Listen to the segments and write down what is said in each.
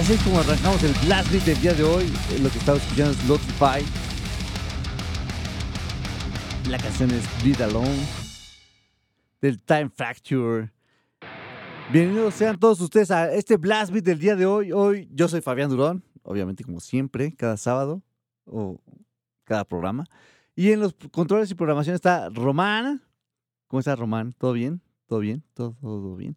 Así es como arrancamos el Blast Beat del día de hoy. Lo que estaba escuchando es Lotify. La canción es Bleed Alone. del Time Fracture. Bienvenidos sean todos ustedes a este Blast Beat del día de hoy. Hoy yo soy Fabián Durón, obviamente como siempre, cada sábado o cada programa. Y en los controles y programación está Román. ¿Cómo está Román? ¿Todo bien? ¿Todo bien? ¿Todo, todo bien?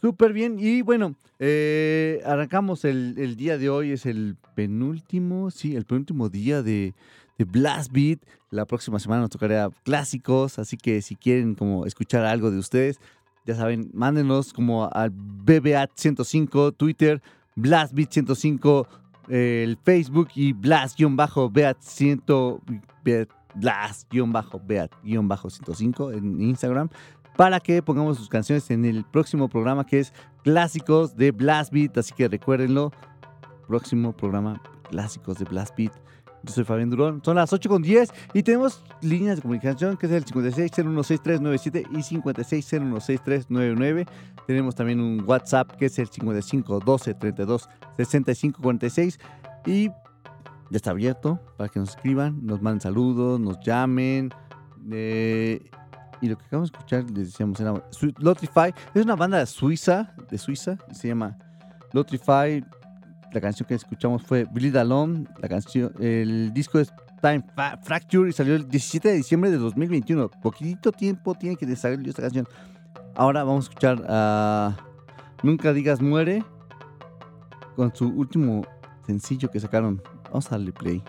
Súper bien. Y bueno, eh, arrancamos el, día de hoy. Es el penúltimo, sí, el penúltimo día de, de, Blast Beat. La próxima semana nos tocará clásicos. Así que si quieren como escuchar algo de ustedes, ya saben, mándenos como al BBAT105, Twitter, Blast Beat 105, el Facebook y Blast-Beat100. Blast-Beat-105 en Instagram para que pongamos sus canciones en el próximo programa que es Clásicos de Blast Beat. Así que recuérdenlo, próximo programa Clásicos de Blast Beat. Yo soy Fabián Durón. Son las 8 con 10 y tenemos líneas de comunicación que es el 56016397 y 56016399. Tenemos también un WhatsApp que es el 5512326546 y ya está abierto para que nos escriban, nos manden saludos, nos llamen. Eh, y lo que acabamos de escuchar, les decíamos, era Lotrify. Es una banda de Suiza, de Suiza, se llama Lotrify. La canción que escuchamos fue Bleed Alone. La canción, el disco es Time Fracture y salió el 17 de diciembre de 2021. Poquitito tiempo tiene que salir esta canción. Ahora vamos a escuchar a Nunca Digas Muere con su último sencillo que sacaron. Vamos a darle play.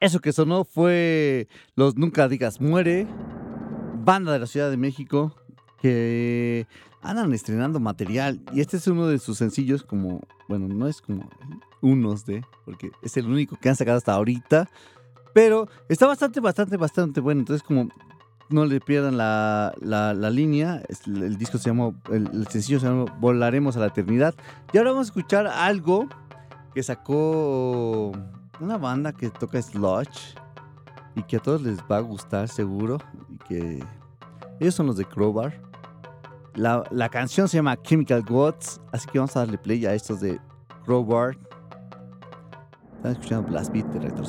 Eso que sonó fue Los Nunca Digas Muere, banda de la Ciudad de México, que andan estrenando material. Y este es uno de sus sencillos, como, bueno, no es como unos de, porque es el único que han sacado hasta ahorita. Pero está bastante, bastante, bastante bueno. Entonces, como no le pierdan la, la, la línea, el, disco se llama, el, el, sencillo se llama Volaremos a la Eternidad. Y ahora vamos a escuchar algo que sacó una banda que toca sludge y que a todos les va a gustar seguro. Y que ellos son los de Crowbar. La, la canción se llama Chemical Gods, así que vamos a darle play a estos de Crowbar. Están escuchando Blast Beat de Retro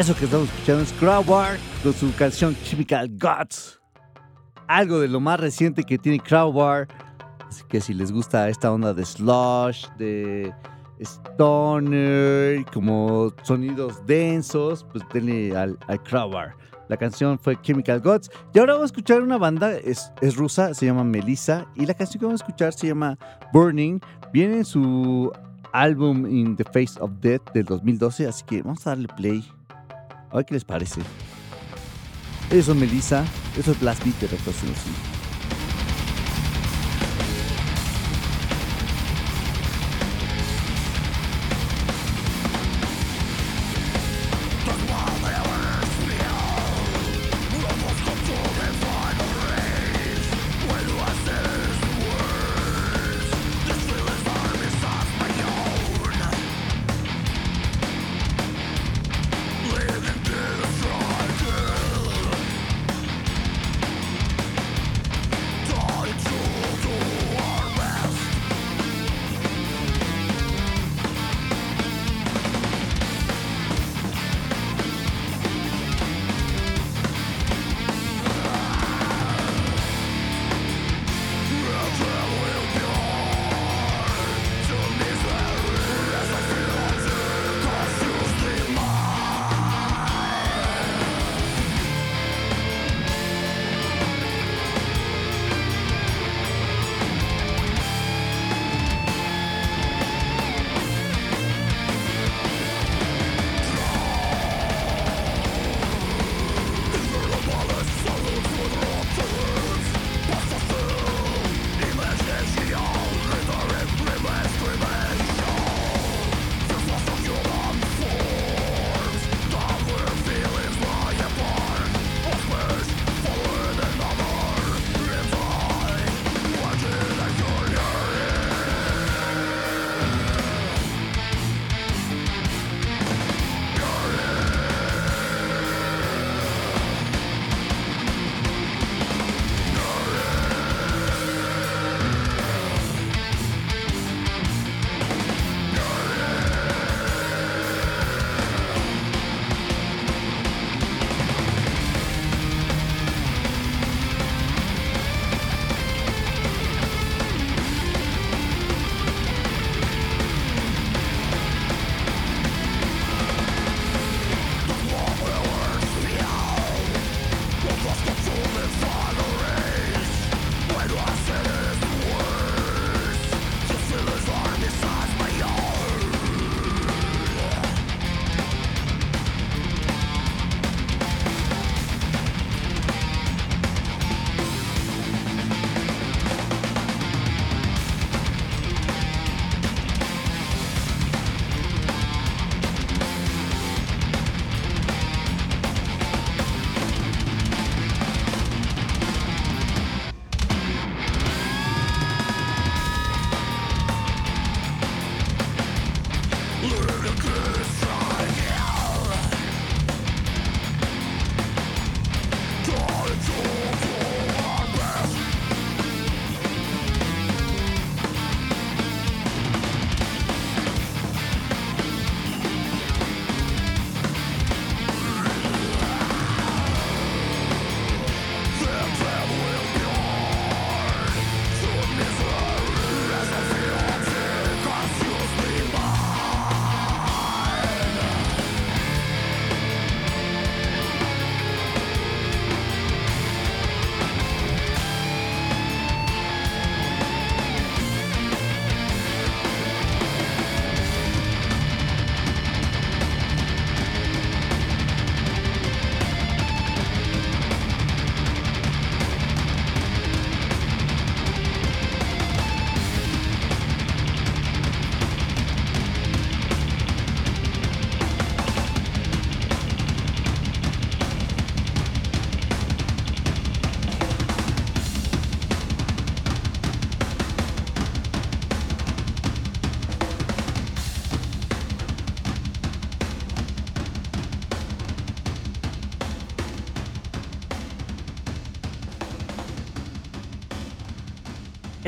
Eso que estamos escuchando es Crowbar con su canción Chemical Gods. Algo de lo más reciente que tiene Crowbar. Así que si les gusta esta onda de slush, de stoner, como sonidos densos, pues denle al, Crowbar. La canción fue Chemical Gods. Y ahora vamos a escuchar una banda, es, es rusa, se llama Melissa. Y la canción que vamos a escuchar se llama Burning. Viene en su álbum In the Face of Death del 2012. Así que vamos a darle play. A ver qué les parece. Ellos son Melissa. Eso es Blast Beat de Rector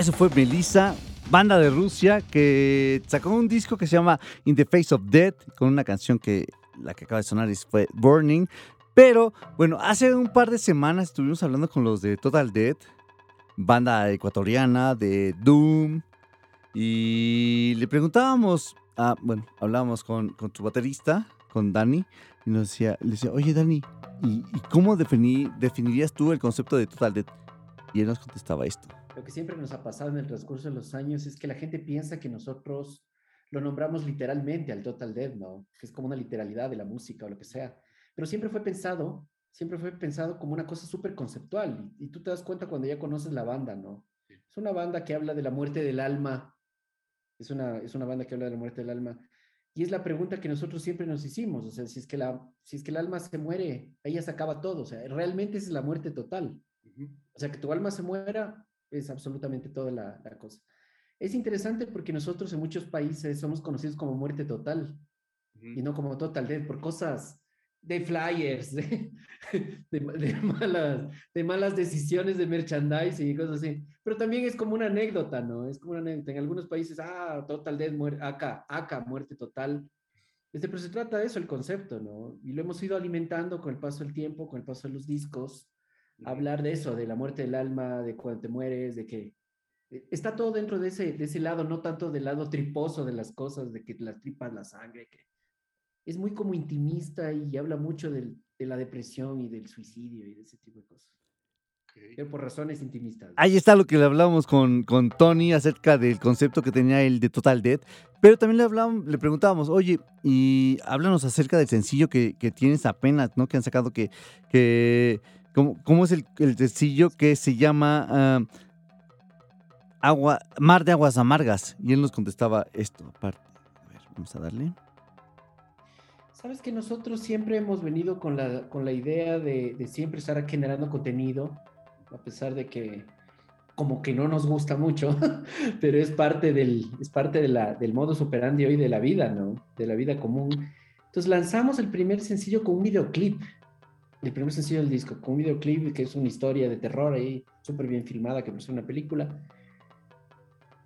Eso fue Melissa, banda de Rusia que sacó un disco que se llama In the Face of Death con una canción que la que acaba de sonar fue Burning. Pero bueno, hace un par de semanas estuvimos hablando con los de Total Dead, banda ecuatoriana de Doom. Y le preguntábamos, ah, bueno, hablábamos con, con su baterista, con Dani, y nos decía, le decía, oye Dani, ¿y, cómo definirías tú el concepto de Total Dead? Y él nos contestaba esto. Lo que siempre nos ha pasado en el transcurso de los años es que la gente piensa que nosotros lo nombramos literalmente al Total Dead, ¿no? Que es como una literalidad de la música o lo que sea. Pero siempre fue pensado, siempre fue pensado como una cosa súper conceptual. Y, y, tú te das cuenta cuando ya conoces la banda, ¿no? Es una banda que habla de la muerte del alma. Es una, es una banda que habla de la muerte del alma. Y es la pregunta que nosotros siempre nos hicimos, o sea, si es que, la, si es que el alma se muere, ahí ya se acaba todo, o sea, realmente es la muerte total. O sea, que tu alma se muera es absolutamente toda la, la, cosa. Es interesante porque nosotros en muchos países somos conocidos como muerte total y no como total death por cosas de flyers, de, de, malas, de malas decisiones de merchandising y cosas así. Pero también es como una anécdota, ¿no? Es como una anécdota. En algunos países, ah, Total Death, muerte, acá, acá, muerte total. Este, pero se trata de eso, el concepto, ¿no? Y lo hemos ido alimentando con el paso del tiempo, con el paso de los discos. Hablar de eso, de la muerte del alma, de cuando te mueres, de que eh, está todo dentro de ese, de ese lado, no tanto del lado triposo de las cosas, de que las tripas, la sangre, que es muy como intimista y habla mucho del, de la depresión y del suicidio y de ese tipo de cosas. Pero por razones intimistas. Ahí está lo que le hablábamos con, con Tony acerca del concepto que tenía él de Total Dead. Pero también le hablábamos, le preguntábamos, oye, y háblanos acerca del sencillo que, que tienes apenas, ¿no? Que han sacado que, que ¿cómo, es el, sencillo que se llama uh, Agua, Mar de Aguas Amargas? Y él nos contestaba esto, aparte. A ver, vamos a darle. Sabes que nosotros siempre hemos venido con la, con la idea de, de, siempre estar generando contenido, a pesar de que como que no nos gusta mucho, pero es parte del, es parte de la, del modo superandi hoy de la vida, ¿no? De la vida común. Entonces lanzamos el primer sencillo con un videoclip, el primer sencillo del disco, con un videoclip que es una historia de terror ahí, súper bien filmada, que parece una película.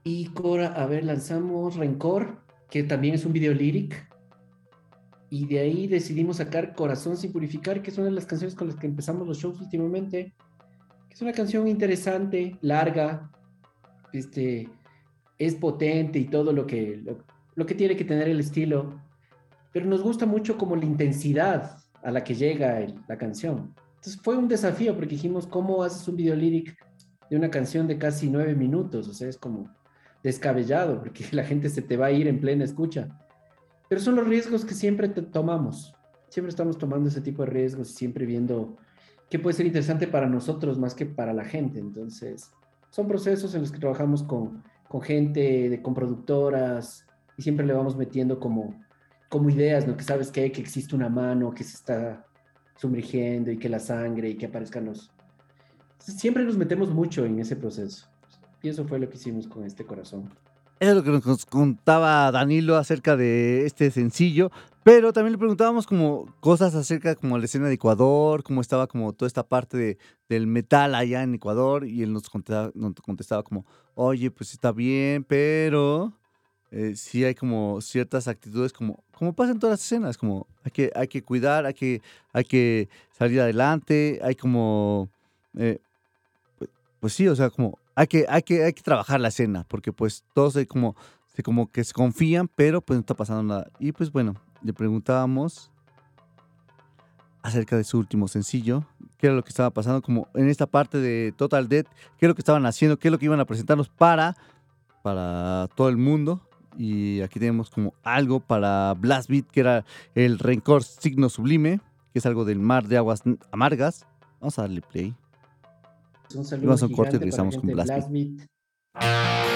Y Cora, a ver, lanzamos Rencor, que también es un video lyric, y de ahí decidimos sacar Corazón sin purificar, que es una de las canciones con las que empezamos los shows últimamente. Que es una canción interesante, larga, este, es potente y todo lo que, lo, que tiene que tener el estilo. Pero nos gusta mucho como la intensidad a la que llega la canción. Entonces fue un desafío porque dijimos, ¿cómo haces un video líric de una canción de casi nueve minutos? O sea, es como descabellado porque la gente se te va a ir en plena escucha. Pero son los riesgos que siempre tomamos. Siempre estamos tomando ese tipo de riesgos y siempre viendo qué puede ser interesante para nosotros más que para la gente. Entonces, son procesos en los que trabajamos con, con gente, con productoras, y siempre le vamos metiendo como, como ideas, ¿no? Que sabes que, que existe una mano que se está sumergiendo y que la sangre y que aparezcan los... Siempre nos metemos mucho en ese proceso. Y eso fue lo que hicimos con este corazón. Eso es lo que nos contaba Danilo acerca de este sencillo, pero también le preguntábamos como cosas acerca como la escena de Ecuador, cómo estaba como toda esta parte de, del metal allá en Ecuador y él nos contestaba, nos contestaba como, oye, pues está bien, pero eh, sí hay como ciertas actitudes como, como pasa en todas las escenas, como hay que, hay que cuidar, hay que, hay que salir adelante, hay como, eh, pues, pues sí, o sea, como hay que, hay que, hay que trabajar la escena, porque pues todos se como, se como que se confían, pero pues no está pasando nada. Y pues bueno, le preguntábamos acerca de su último sencillo, qué era lo que estaba pasando, como en esta parte de Total Dead, qué es lo que estaban haciendo, qué es lo que iban a presentarnos para, para todo el mundo. Y aquí tenemos como algo para Blast Beat, que era el Rencor Signo Sublime, que es algo del mar de aguas amargas. Vamos a darle play. Un saludo Vamos a un corte y regresamos con Blast Beat. perpetua.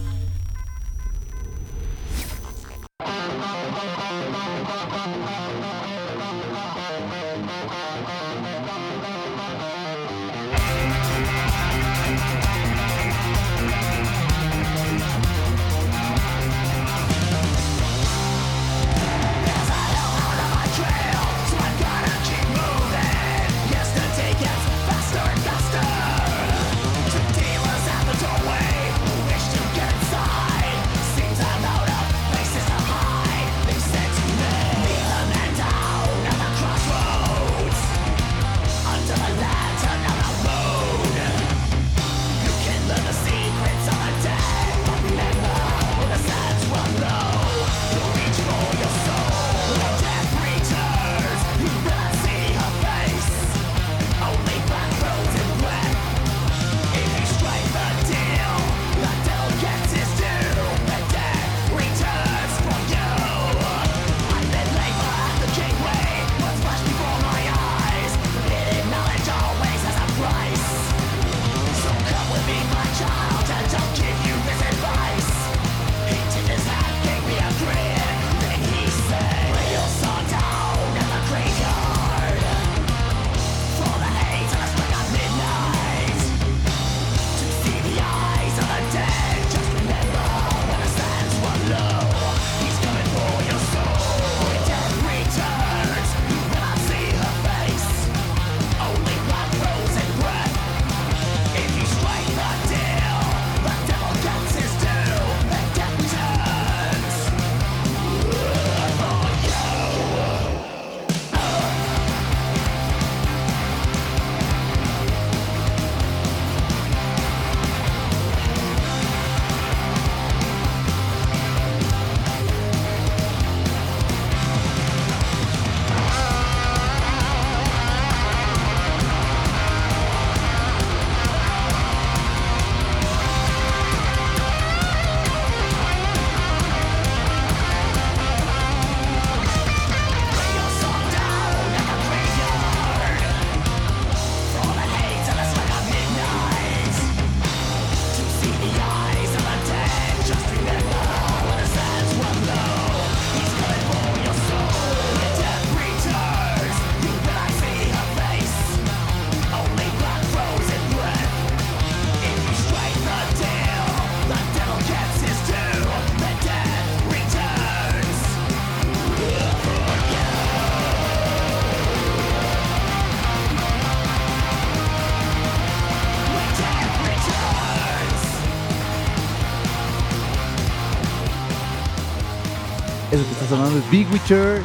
Sonando Big Witcher.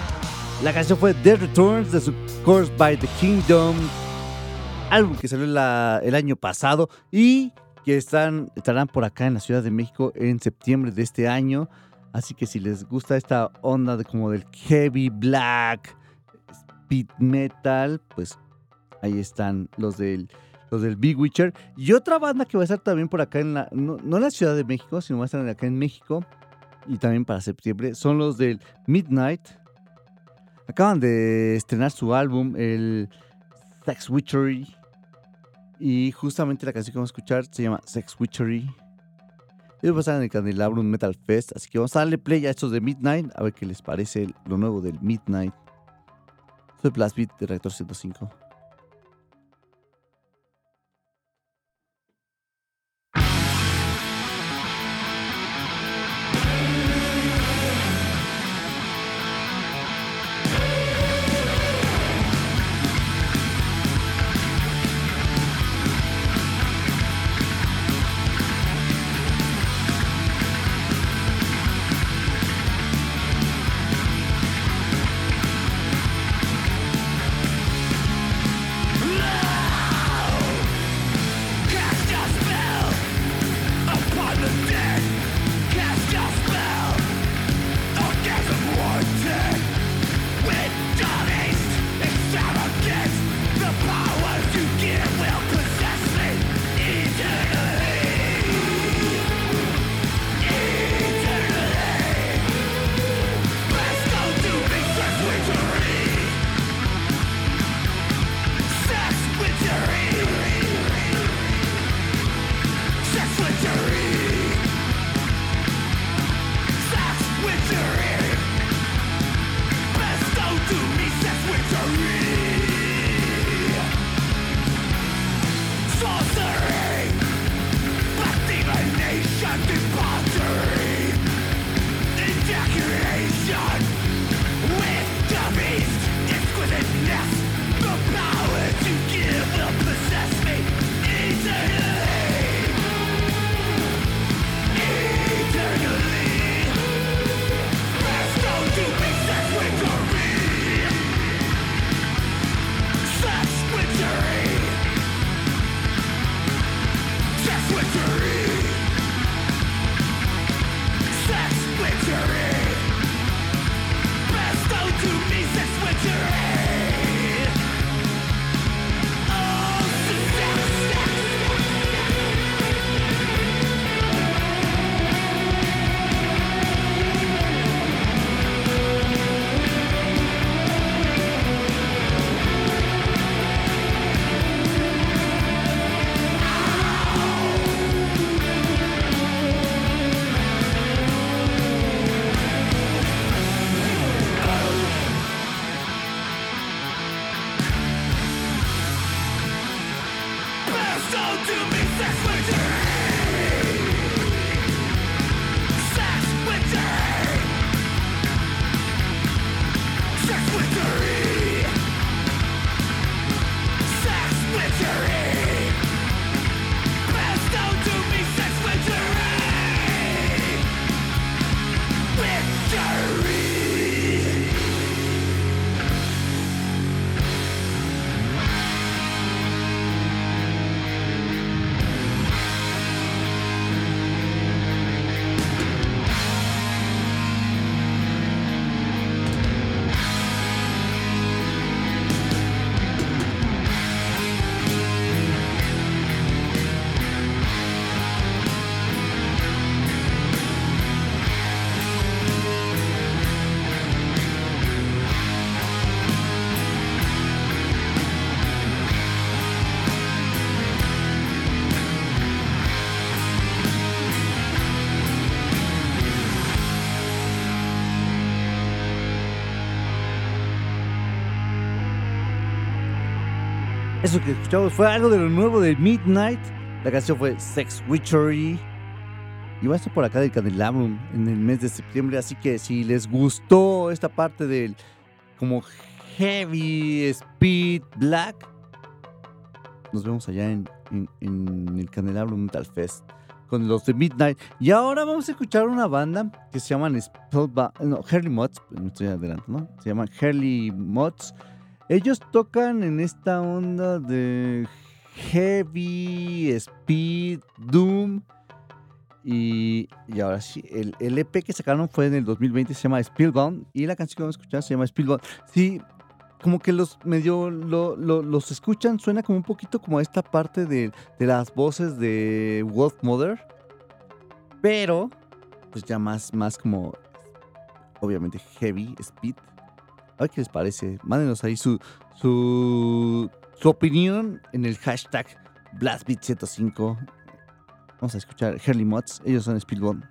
La canción fue The Returns de su Course by the Kingdom. Álbum que salió el año pasado y que están, estarán por acá en la Ciudad de México en septiembre de este año. Así que si les gusta esta onda de como del heavy black, speed metal, pues ahí están los del, los del Big Witcher. Y otra banda que va a estar también por acá en la, no, no en la Ciudad de México, sino va a estar acá en México y también para septiembre, son los del Midnight. Acaban de estrenar su álbum, el Sex Witchery. Y justamente la canción que vamos a escuchar se llama Sex Witchery. Ellos van a estar en el Candelabrum Metal Fest, así que vamos a darle play a estos de Midnight, a ver qué les parece lo nuevo del Midnight. Soy Blast Beat de Reactor 105. Eso que escuchamos fue algo de lo nuevo de Midnight. La canción fue Sex Witchery. Y va a estar por acá del Candelabrum en el mes de septiembre. Así que si les gustó esta parte del como heavy speed black, nos vemos allá en, en, en el Candelabrum Metal Fest con los de Midnight. Y ahora vamos a escuchar una banda que se llaman Spellbound, no, Mods, me estoy adelantando, ¿no? Se llaman Hurley Mods. Ellos tocan en esta onda de heavy, speed, doom. Y, y ahora sí, el, el, EP que sacaron fue en el 2020, se llama Spellbound. Y la canción que vamos a escuchar se llama Spellbound. Sí, como que los medio lo, lo, los escuchan, suena como un poquito como esta parte de, de las voces de Wolf Mother. Pero, pues ya más, más como, obviamente, heavy, speed. A ver qué les parece. Mándenos ahí su, su, su opinión en el hashtag BlastBeat105. Vamos a escuchar Hurley Mods. Ellos son Speedbone.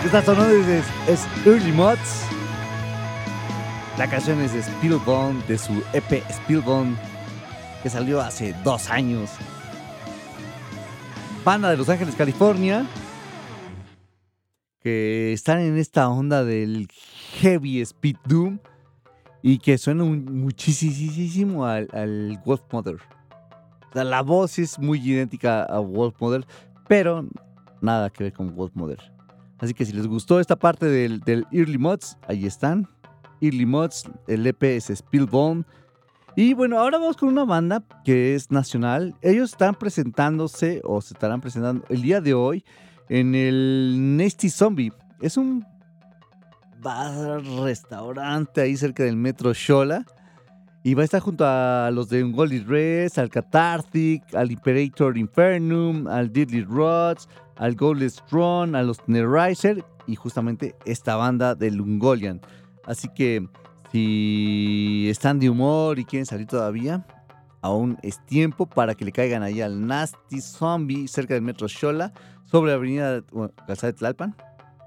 Que está sonando es, es Early Mods. La canción es de Spillbone, de su EP Spillbone, que salió hace dos años. Banda de Los Ángeles, California, que están en esta onda del heavy speed doom y que suena muchísimo al, al Wolf Mother. La voz es muy idéntica a Wolf Mother, pero nada que ver con Wolf Mother. Así que si les gustó esta parte del, Early Mods, ahí están. Early Mods, el EP es Spillbone. Y bueno, ahora vamos con una banda que es nacional. Ellos están presentándose o se estarán presentando el día de hoy en el Nasty Zombie. Es un bar, restaurante ahí cerca del metro Shola. Y va a estar junto a los de Ungolic Res, al Cathartic, al Imperator Infernum, al Deadly Rods, al Goldless Throne, a los Nerriser y justamente esta banda de Ungolian. Así que si están de humor y quieren salir todavía, aún es tiempo para que le caigan ahí al Nasty Zombie cerca del metro Shola, sobre la avenida bueno, de Tlalpan,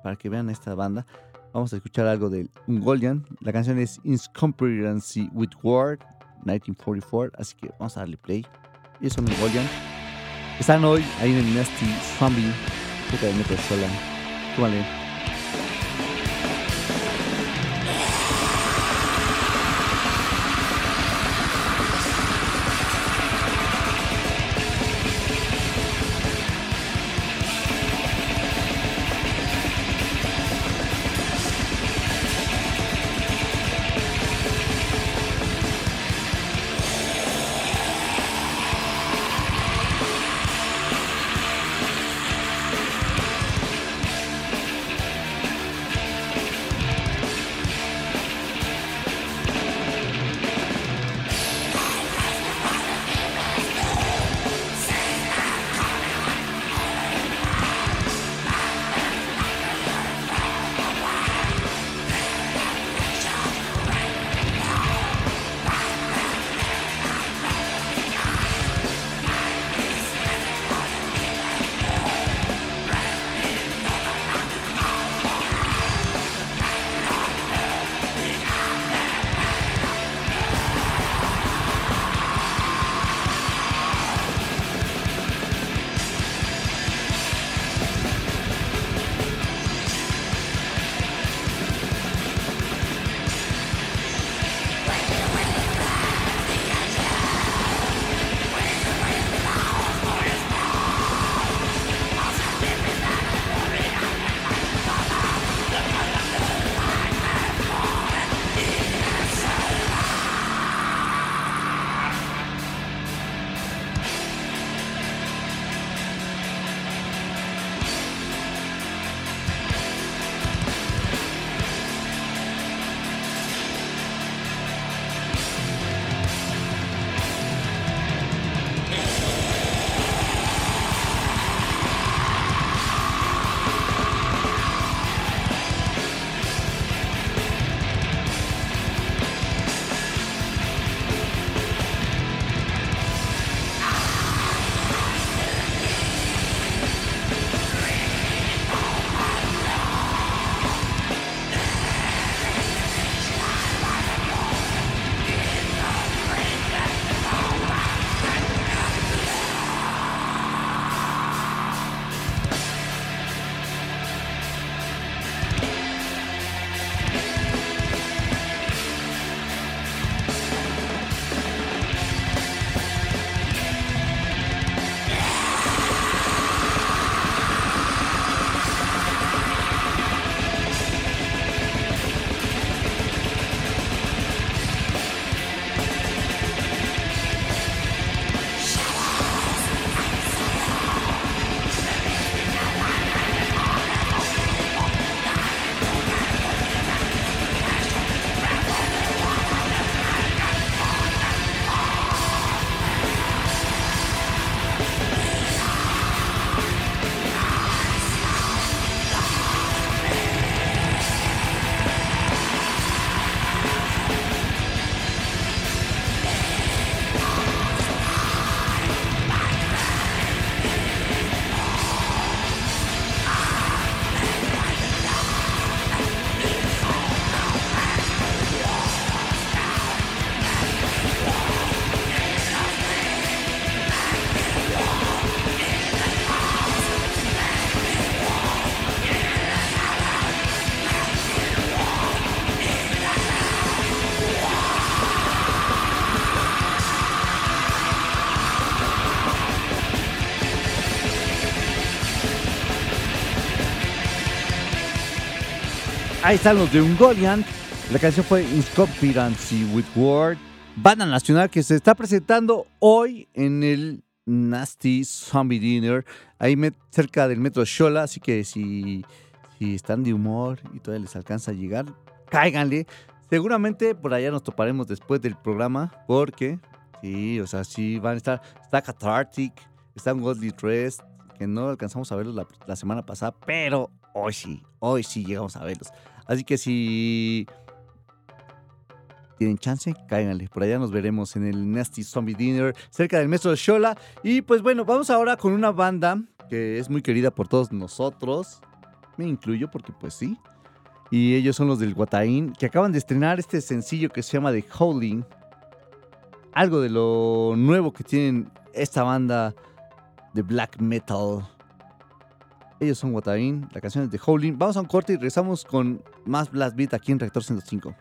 para que vean esta banda. Vamos a escuchar algo de Ungolian. La canción es Incompetency with Word 1944. Así que vamos a darle play. Y eso Ungolian. Están hoy ahí en el Nasty Zombie, del metro Sola. Tómale. Ahí están los de Ungoliant. La canción fue Incompetency with Word. Banda nacional que se está presentando hoy en el Nasty Zombie Dinner, ahí cerca del metro Shola. Así que si, si están de humor y todavía les alcanza a llegar, cáiganle. Seguramente por allá nos toparemos después del programa, porque sí, o sea, sí van a estar. Está Cathartic, está un Godly Rest, que no alcanzamos a verlos la, la semana pasada, pero hoy sí, hoy sí llegamos a verlos. Así que si tienen chance, cáiganle. Por allá nos veremos en el Nasty Zombie Dinner, cerca del Metro de Shola. Y pues bueno, vamos ahora con una banda que es muy querida por todos nosotros. Me incluyo porque pues sí. Y ellos son los del Guataín, que acaban de estrenar este sencillo que se llama The Howling. Algo de lo nuevo que tienen esta banda de black metal. Ellos son Guataín, la canción es The Howling. Vamos a un corte y regresamos con más Blast Beat aquí en Reactor 105.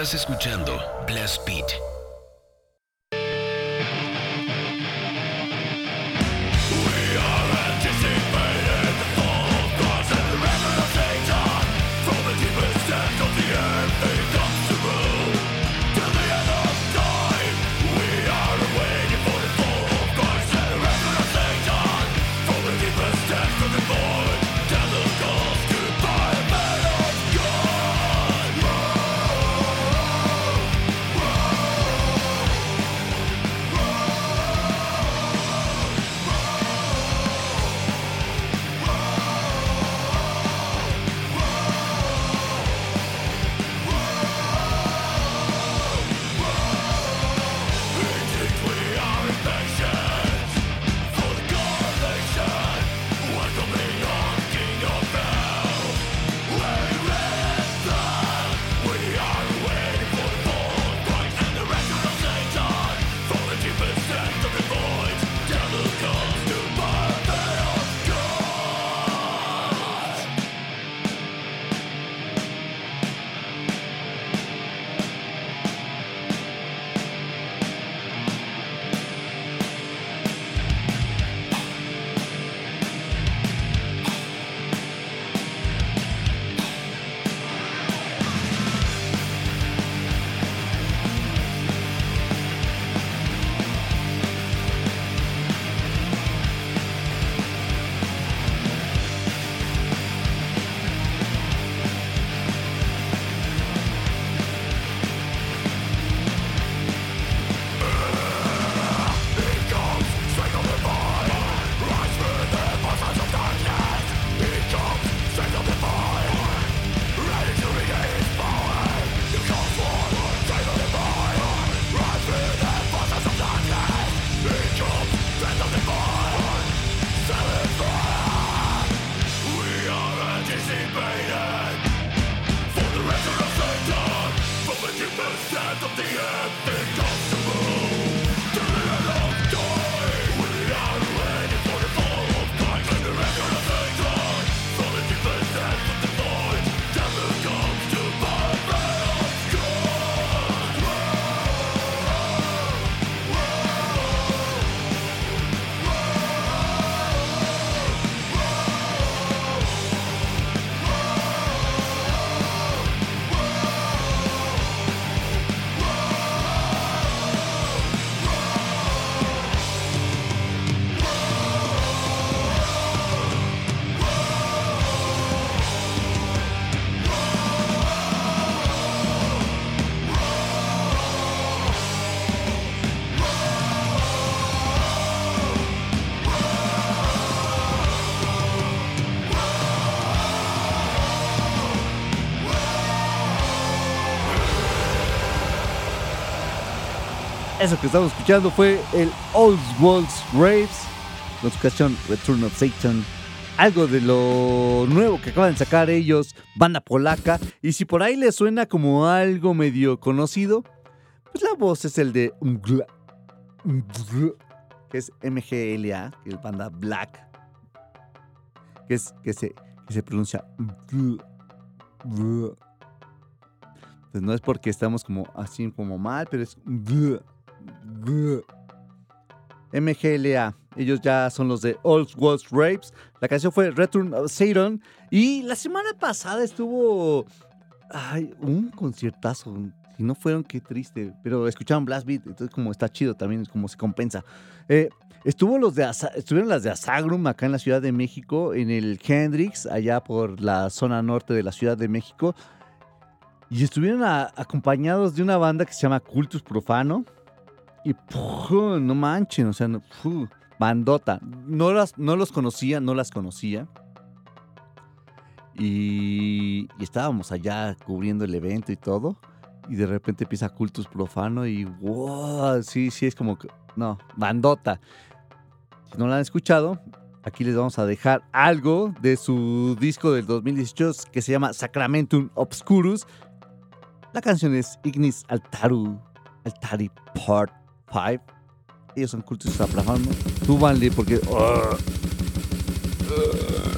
Estás escuchando Blast Beat. Eso que estamos escuchando fue el Old World's Raves, con su canción Return of Satan. Algo de lo nuevo que acaban de sacar ellos, banda polaca. Y si por ahí les suena como algo medio conocido, pues la voz es el de Mgla, Mgla, que es MGLA, es banda Black, que, es, que, se, pronuncia Mgla. Pues no es porque estamos como así como mal, pero es Mgla. Ellos ya son los de Old World Rapes. La canción fue Return of Satan. Y la semana pasada estuvo. Ay, un conciertazo. Si no fueron, qué triste. Pero escucharon Blast Beat. Entonces, como está chido también, como se compensa. Eh, estuvo los de estuvieron las de Asagrum acá en la Ciudad de México. En el Hendrix, allá por la zona norte de la Ciudad de México. Y estuvieron acompañados de una banda que se llama Cultus Profano. Y no manchen, o sea, bandota. No, las, no los conocía, no las conocía. Y, estábamos allá cubriendo el evento y todo. Y de repente empieza Cultus Profano y wow, sí, sí, es como que, no, bandota. Si no la han escuchado, aquí les vamos a dejar algo de su disco del 2018 que se llama Sacramentum Obscurus. La canción es Ignis Altaru, Altari Part Five. Ellos son cultos aplazando. Súbanle porque. Uh, uh.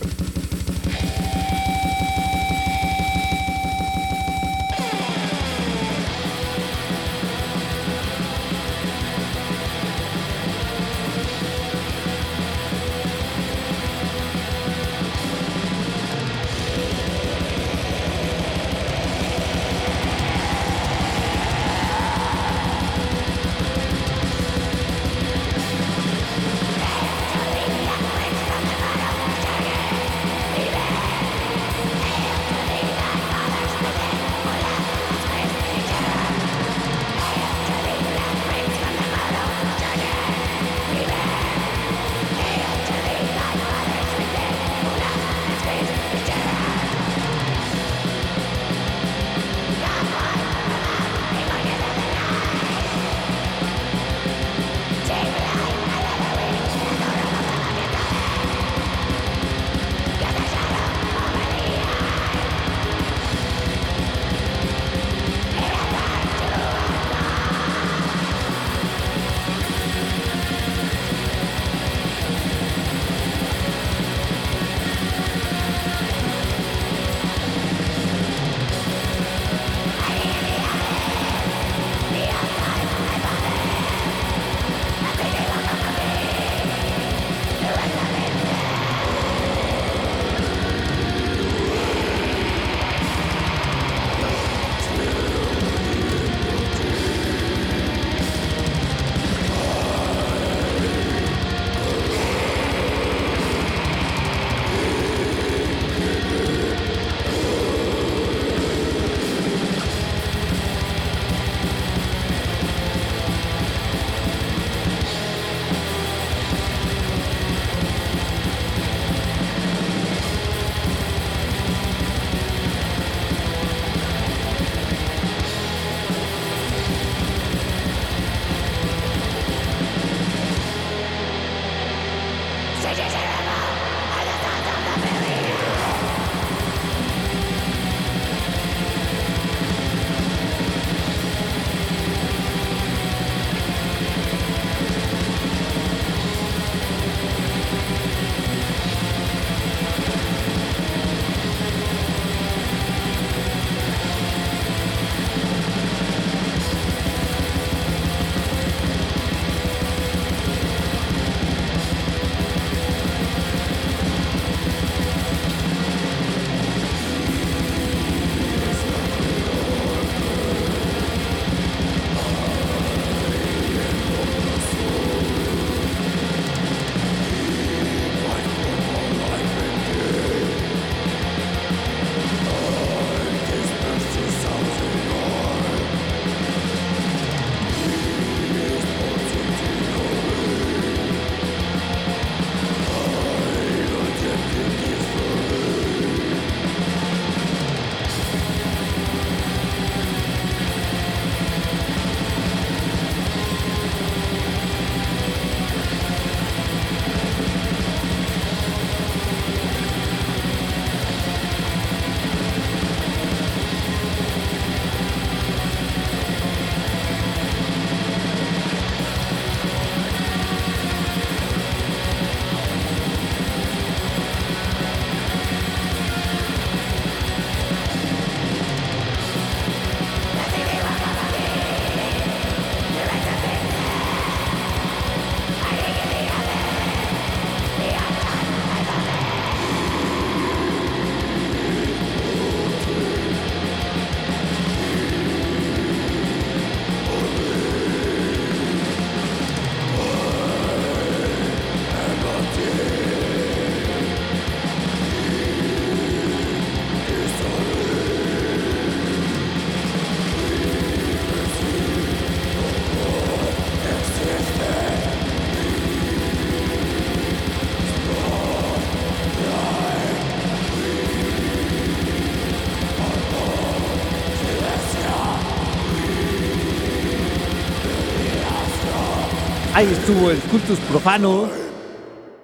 Ahí estuvo el Cultus Profano.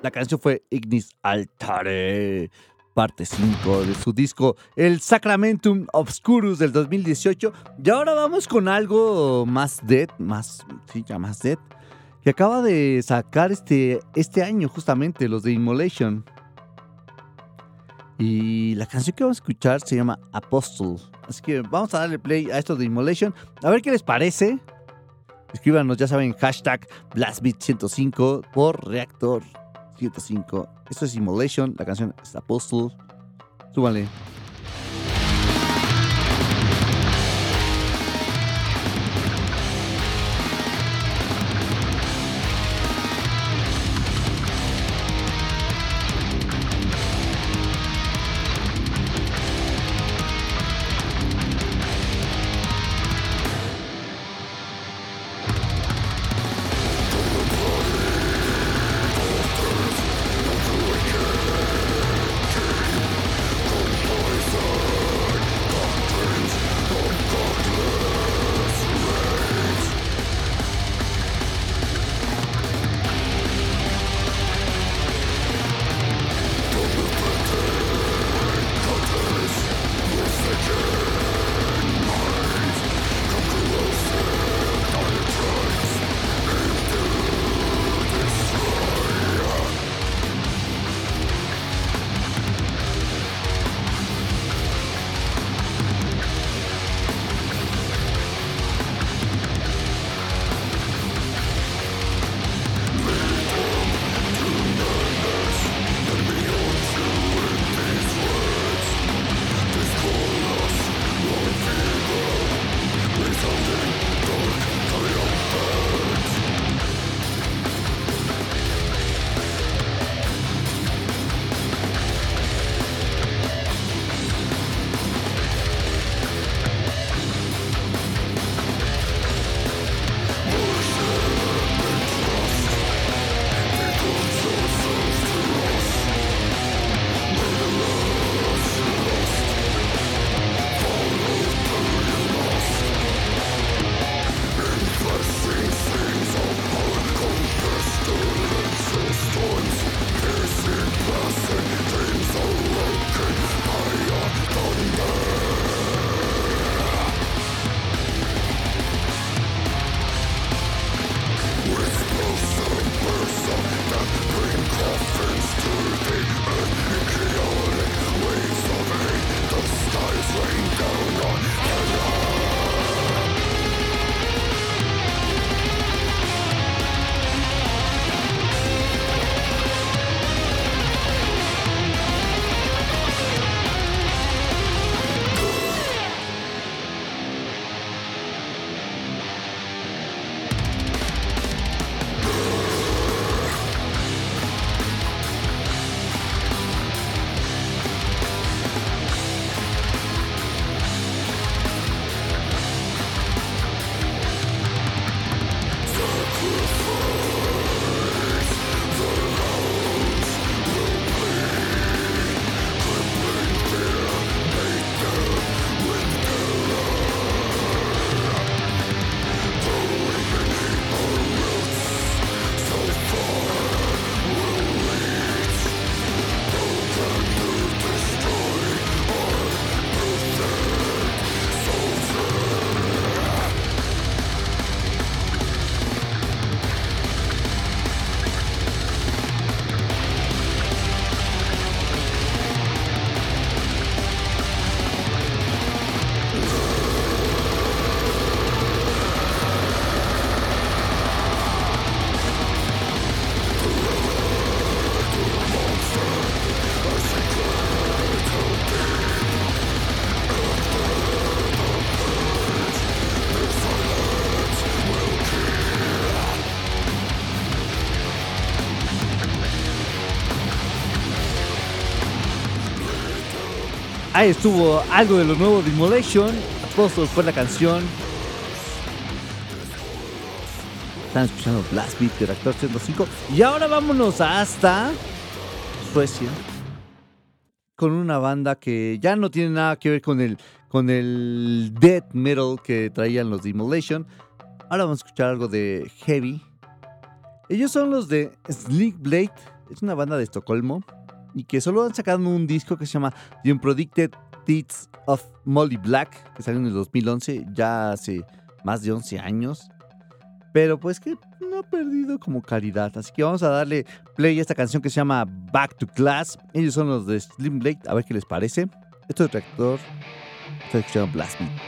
La canción fue Ignis Altare, parte 5 de su disco El Sacramentum Obscurus del 2018. Y ahora vamos con algo más dead, más, sí, ya más dead, que acaba de sacar este, este año justamente, los de Immolation. Y la canción que vamos a escuchar se llama Apostle. Así que vamos a darle play a esto de Immolation. A ver qué les parece. Escríbanos, ya saben, hashtag BlastBeat105 por Reactor 105. Esto es Immolation, la canción es Apostle. Súbale. Ahí estuvo algo de lo nuevo de Immolation. Apostle fue la canción. Están escuchando Blast Beat del Actor 105. Y ahora vámonos hasta Suecia. Con una banda que ya no tiene nada que ver con el, con el death metal que traían los Demolation. Ahora vamos a escuchar algo de Heavy. Ellos son los de Sleek Blade. Es una banda de Estocolmo y que solo han sacado un disco que se llama The Unpredicted Deeds of Molly Black, que salió en el 2011, ya hace más de 11 años. Pero pues que no ha perdido como calidad. Así que vamos a darle play a esta canción que se llama Back to Class. Ellos son los de Slim Blade, a ver qué les parece. Esto es Reactor. Ustedes.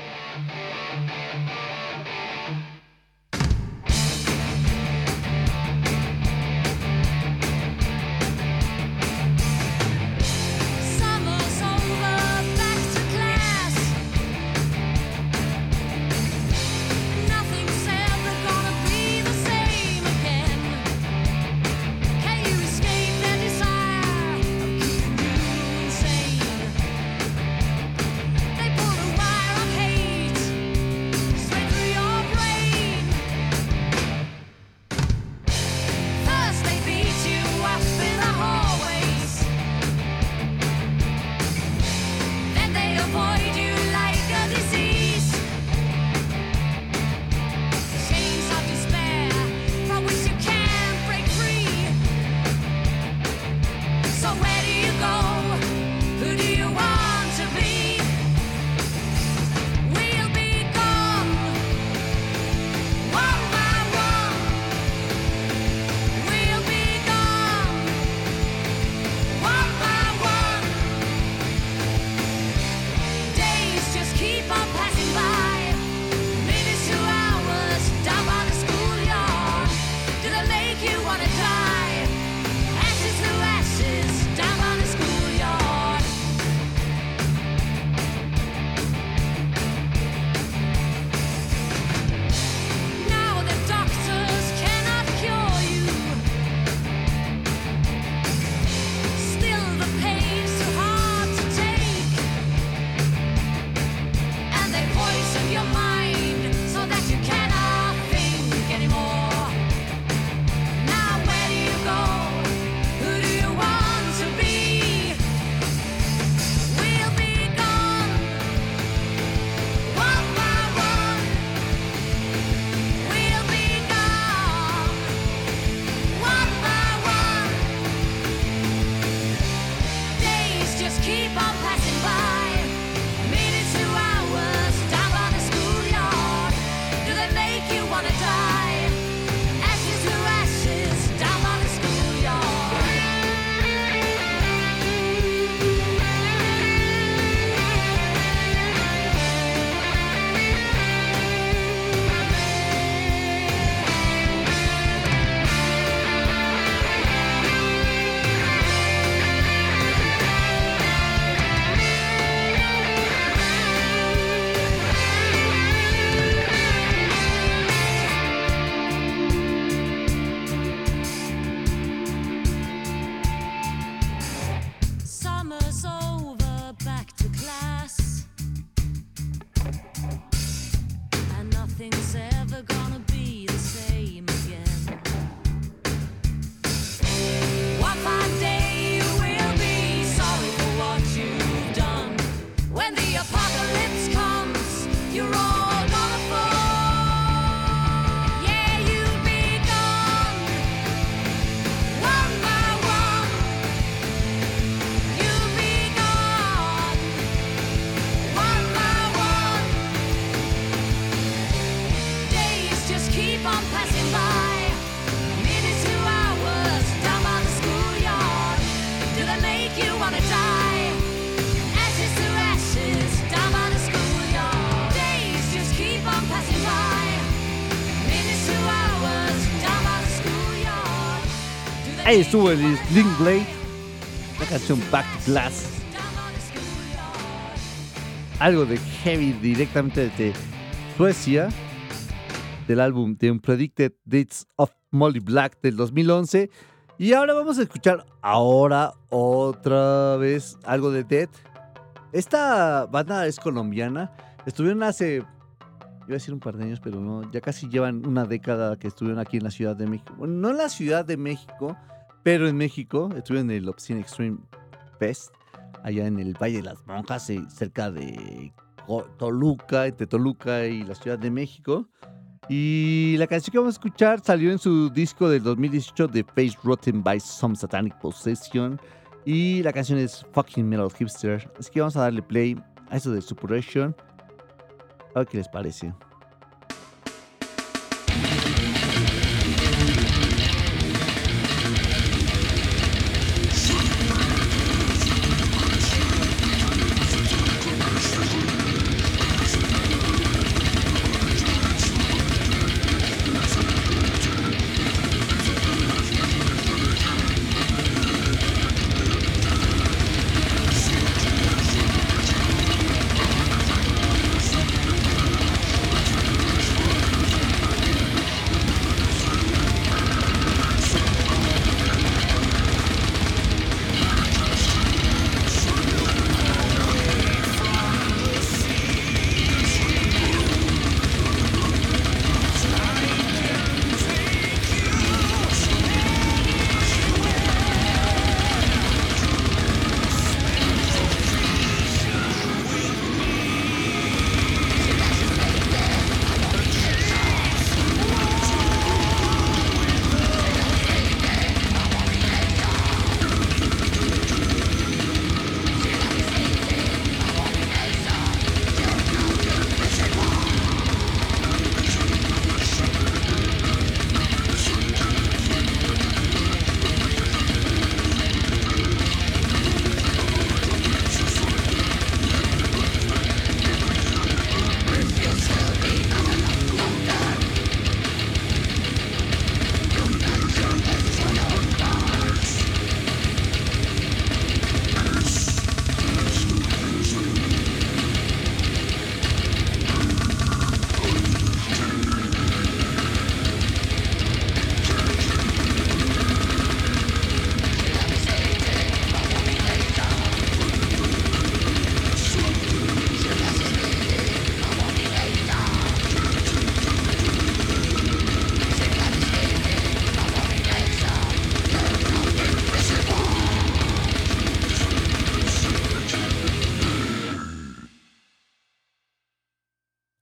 Ahí estuvo el Sling Blade. La canción Back Glass. Algo de heavy directamente desde Suecia. Del álbum The Unpredicted Dates of Molly Black del 2011. Y ahora vamos a escuchar ahora otra vez algo de Dead. Esta banda es colombiana. Estuvieron hace, iba a decir un par de años, pero no, ya casi llevan una década que estuvieron aquí en la Ciudad de México. No en la Ciudad de México, pero en México estuve en el Obscene Extreme Fest, allá en el Valle de las Monjas, eh, cerca de Toluca, entre Toluca y la Ciudad de México. Y la canción que vamos a escuchar salió en su disco del 2018 de Face Rotten by Some Satanic Possession. Y la canción es Fucking Metal Hipster. Así que vamos a darle play a eso de Suppression. A ver qué les parece.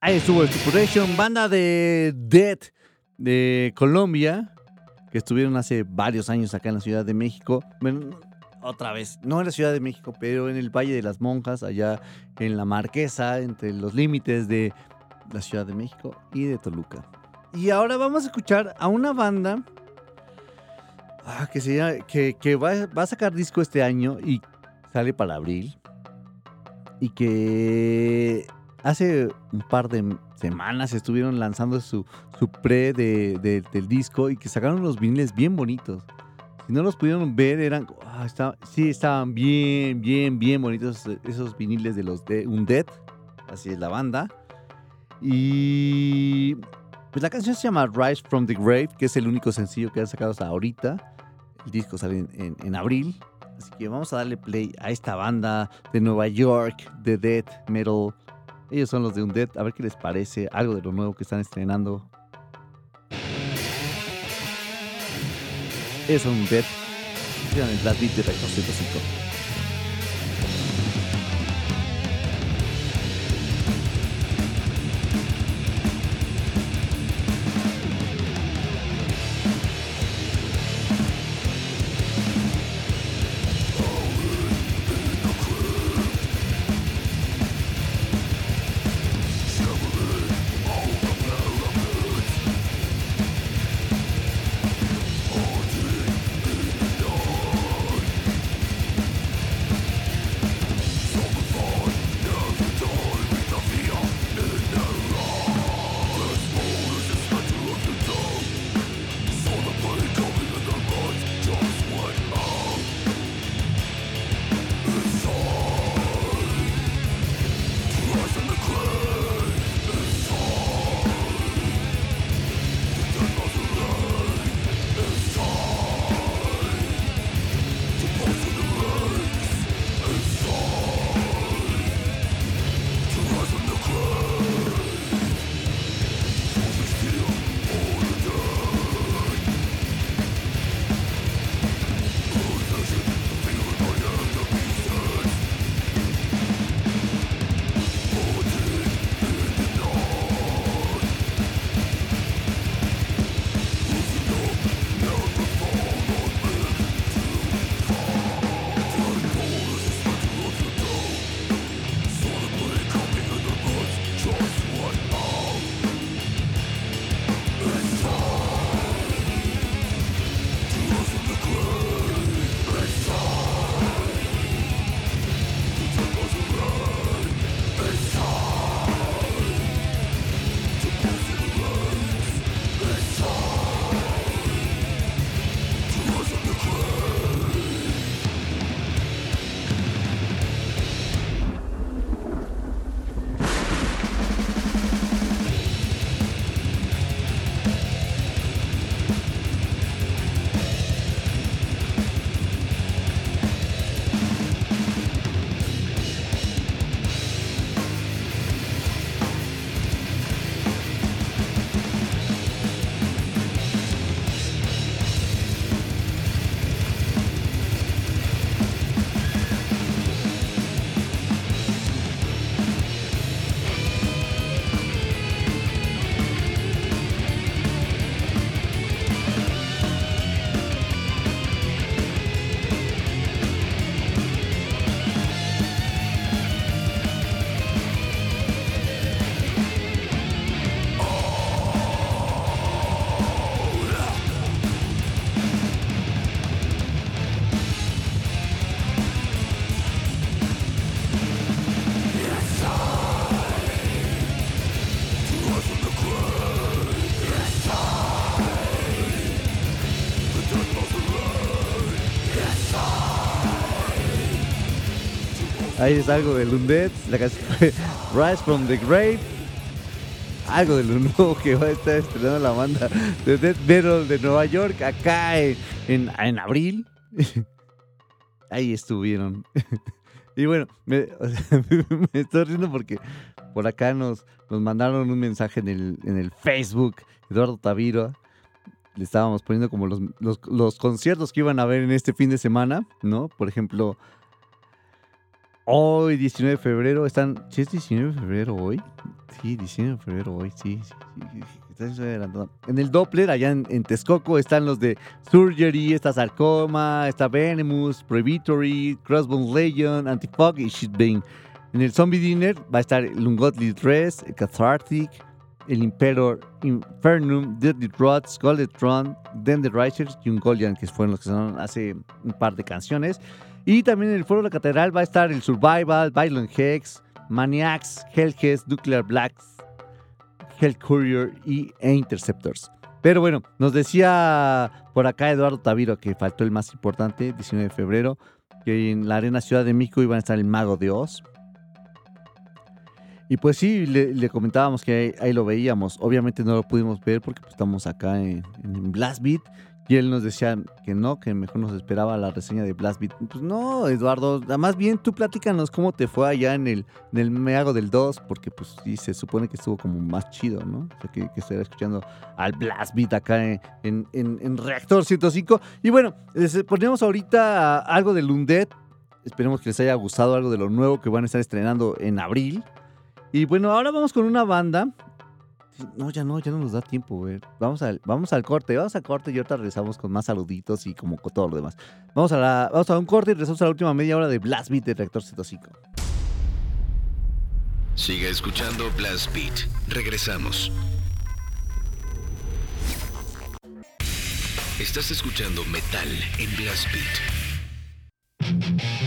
Ahí estuvo el Suppuration, banda de Dead de Colombia, que estuvieron hace varios años acá en la Ciudad de México. Bueno, no- otra vez, no en la Ciudad de México, pero en el Valle de las Monjas, allá en la Marquesa, entre los límites de la Ciudad de México y de Toluca. Y ahora vamos a escuchar a una banda ah, que, se llama- que, que va, va a sacar disco este año y sale para abril. Y que hace un par de semanas estuvieron lanzando su, pre de- de- del disco y que sacaron unos viniles bien bonitos. Si no los pudieron ver, eran. ah, sí, estaban bien, bien, bien bonitos eh, esos viniles de los de Undead. Así es la banda. Y. Pues la canción se llama Rise from the Grave, que es el único sencillo que han sacado hasta ahorita. El disco sale en- en abril. Así que vamos a darle play a esta banda de Nueva York, de Death Metal. Ellos son los de Undead. A ver qué les parece algo de lo nuevo que están estrenando. Es Undead. Las Beat de 205. Ahí es algo de Lundet. La canción Rise from the Grave. Algo de lo nuevo que va a estar estrenando la banda de Death Metal de Nueva York acá en, en, abril. Ahí estuvieron. Y bueno, me estoy riendo porque por acá nos, nos mandaron un mensaje en el, en el Facebook, Eduardo Taviro. Le estábamos poniendo como los, los, los conciertos que iban a ver en este fin de semana, ¿no? Por ejemplo, hoy, 19 de febrero, están. ¿Sí es 19 de febrero hoy? Sí, 19 de febrero hoy, sí. sí, sí, sí, estoy adelantando. En el Doppler, allá en, en Texcoco, están los de Surgery, está Sarcoma, está Venemus, Prohibitory, Crossbones Legion, Antifog y Shitbane. En el Zombie Dinner va a estar el Ungodly Dress, Cathartic, el Imperor, Infernum, Deadly Rods, Golden Throne, Then the Risers y Ungolian, que fueron los que sonaron hace un par de canciones. Y también en el Foro de la Catedral va a estar el Survival, Violent Hex, Maniacs, Hellheads, Nuclear Blacks, Hell Courier y, e Interceptors. Pero bueno, nos decía por acá Eduardo Taviro que faltó el más importante, 19 de febrero, que en la Arena Ciudad de México iban a estar el Mago de Oz. Y pues sí, le, comentábamos que ahí, ahí lo veíamos. Obviamente no lo pudimos ver porque pues, estamos acá en, en Blast Beat. Y él nos decía que no, que mejor nos esperaba la reseña de Blast Beat. Pues no, Eduardo, más bien tú platícanos cómo te fue allá en el, en el Meago del 2, porque pues sí, se supone que estuvo como más chido, ¿no? O sea, que, que escuchando al Blast Beat acá en, en- en Reactor 105. Y bueno, les ponemos ahorita algo de Lundet. Esperemos que les haya gustado algo de lo nuevo que van a estar estrenando en abril. Y bueno, ahora vamos con una banda no, ya no, ya no nos da tiempo, güey. Vamos al, vamos al corte, vamos al corte y ahorita regresamos con más saluditos y como con todo lo demás. Vamos a, la, vamos a un corte y regresamos a la última media hora de Blast Beat de Reactor 105. Siga escuchando Blast Beat. Regresamos. Estás escuchando Metal en Blast Beat.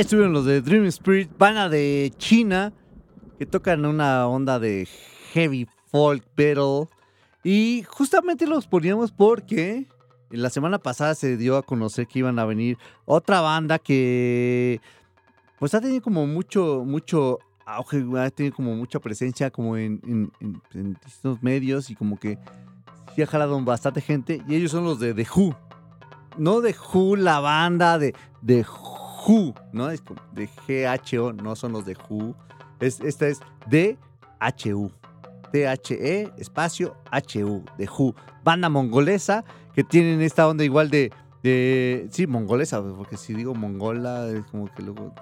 Estuvieron los de Dream Spirit, banda de China, que tocan una onda de heavy folk metal. Y justamente los poníamos porque la semana pasada se dio a conocer que iban a venir otra banda que pues ha tenido como mucho, mucho auge, ha tenido como mucha presencia como en, distintos medios y como que sí ha jalado bastante gente. Y ellos son los de The Who. No de Who, la banda de, de Who, ¿no? Es como de G-H-O, no son los de Who. Es, esta es D-H-U. T-H-E, espacio H-U, de Who. Banda mongolesa que tienen esta onda igual de. de sí, mongolesa, porque si digo mongola es como que luego.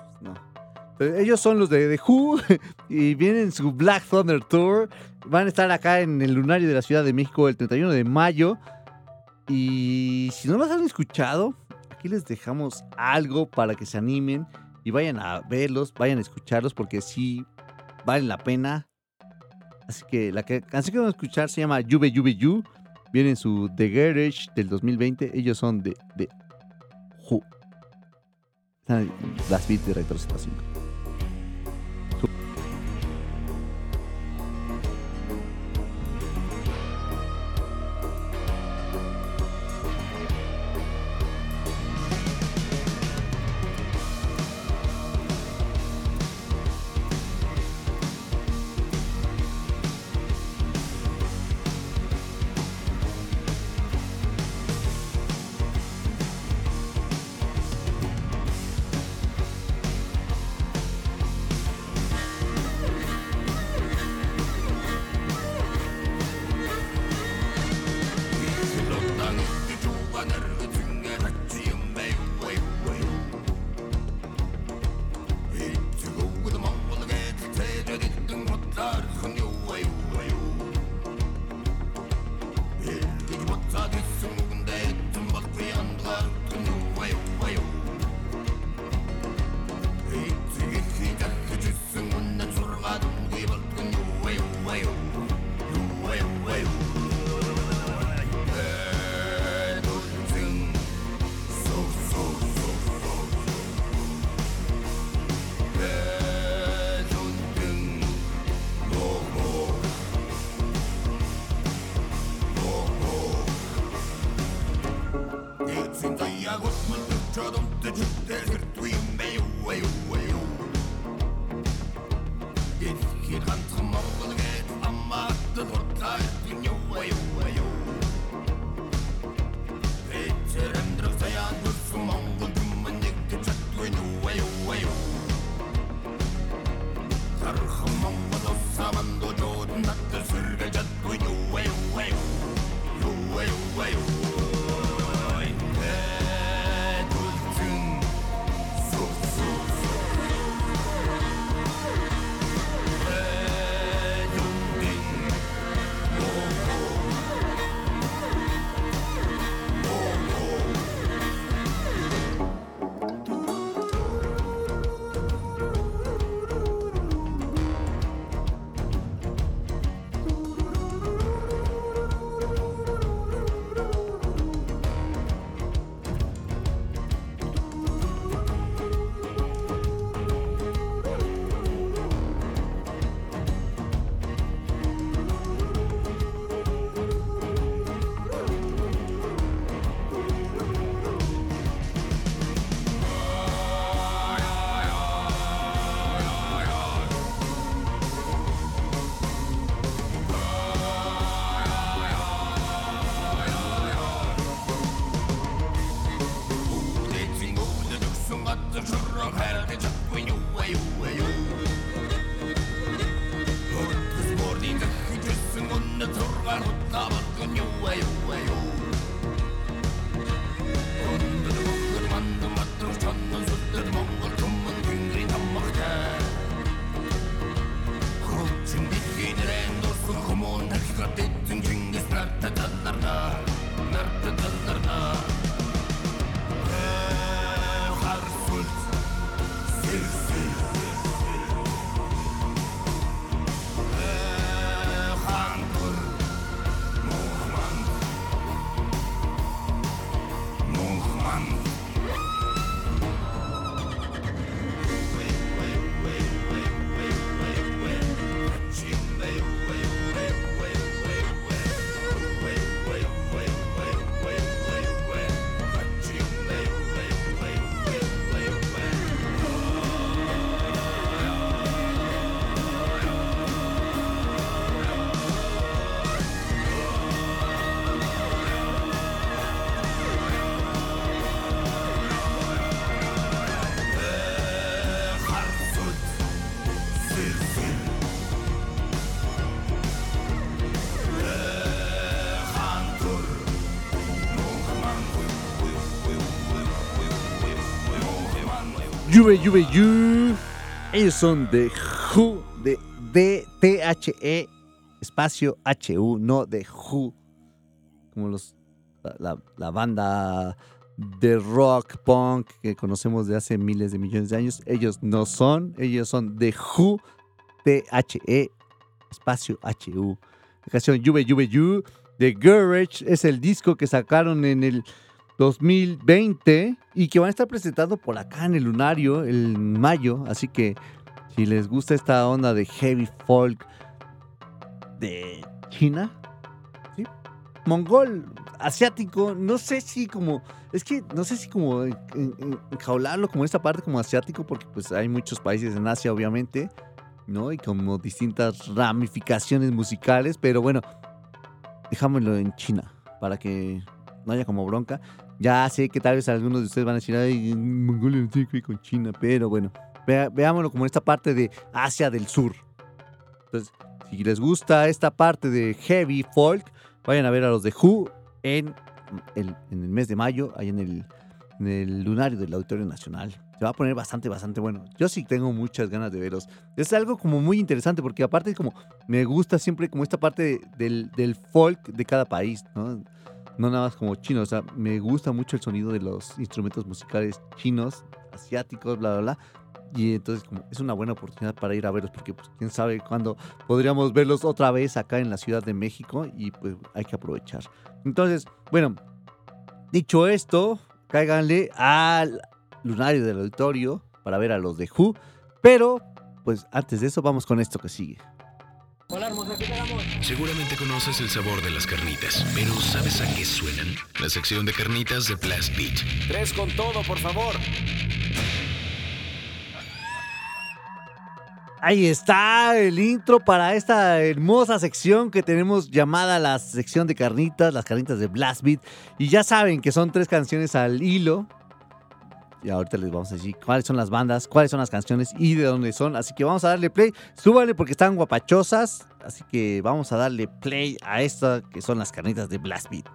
pues, no. Ellos son los de The Who y vienen en su Black Thunder Tour. Van a estar acá en el Lunario de la Ciudad de México el 31 de mayo. Y si no los han escuchado, aquí les dejamos algo para que se animen y vayan a verlos, vayan a escucharlos porque sí valen la pena. Así que la que- canción que vamos a escuchar se llama Yuve Yuve Yu. Viene en su The Garage del 2020. Ellos son de, de Who. Las beats de Rector 5. Juve Juve Yu. Ellos son de Who, de D-T-H-E, espacio H-U, no de Who. Como los, la, banda de rock punk que conocemos de hace miles de millones de años. Ellos no son, ellos son de Who, T-H-E, espacio H-U. La canción Juve Juve Yu de Garage es el disco que sacaron en el 2020 y que van a estar presentando por acá en el Lunario en mayo. Así que si les gusta esta onda de heavy folk de China, ¿sí? mongol, asiático, no sé si como, es que no sé si como en- en- enjaularlo como esta parte como asiático, porque pues hay muchos países en Asia obviamente, ¿no? Y como distintas ramificaciones musicales, pero bueno, dejámoslo en China para que no haya como bronca. Ya sé que tal vez algunos de ustedes van a decir, ay, Mongolia no tiene que ver con China, pero bueno, veámoslo como esta parte de Asia del Sur. Entonces, si les gusta esta parte de heavy folk, vayan a ver a los de Who en el, en el mes de mayo, ahí en el, en el lunario del Auditorio Nacional. Se va a poner bastante, bastante bueno. Yo sí tengo muchas ganas de verlos. Es algo como muy interesante porque aparte como me gusta siempre como esta parte del, del folk de cada país, ¿no? No nada más como chino, o sea, me gusta mucho el sonido de los instrumentos musicales chinos, asiáticos, bla, bla, bla. Y entonces como es una buena oportunidad para ir a verlos porque pues quién sabe cuándo podríamos verlos otra vez acá en la Ciudad de México y pues hay que aprovechar. Entonces, bueno, dicho esto, cáiganle al lunario del auditorio para ver a los de Who, pero pues antes de eso vamos con esto que sigue. Seguramente conoces el sabor de las carnitas, pero ¿sabes a qué suenan? La sección de carnitas de Blast Beat. Tres con todo, por favor. Ahí está el intro para esta hermosa sección que tenemos llamada la sección de carnitas, las carnitas de Blast Beat. Y ya saben que son tres canciones al hilo. Y ahorita les vamos a decir cuáles son las bandas, cuáles son las canciones y de dónde son. Así que vamos a darle play. Súbanle porque están guapachosas. Así que vamos a darle play a esta que son las carnitas de Blast Beat.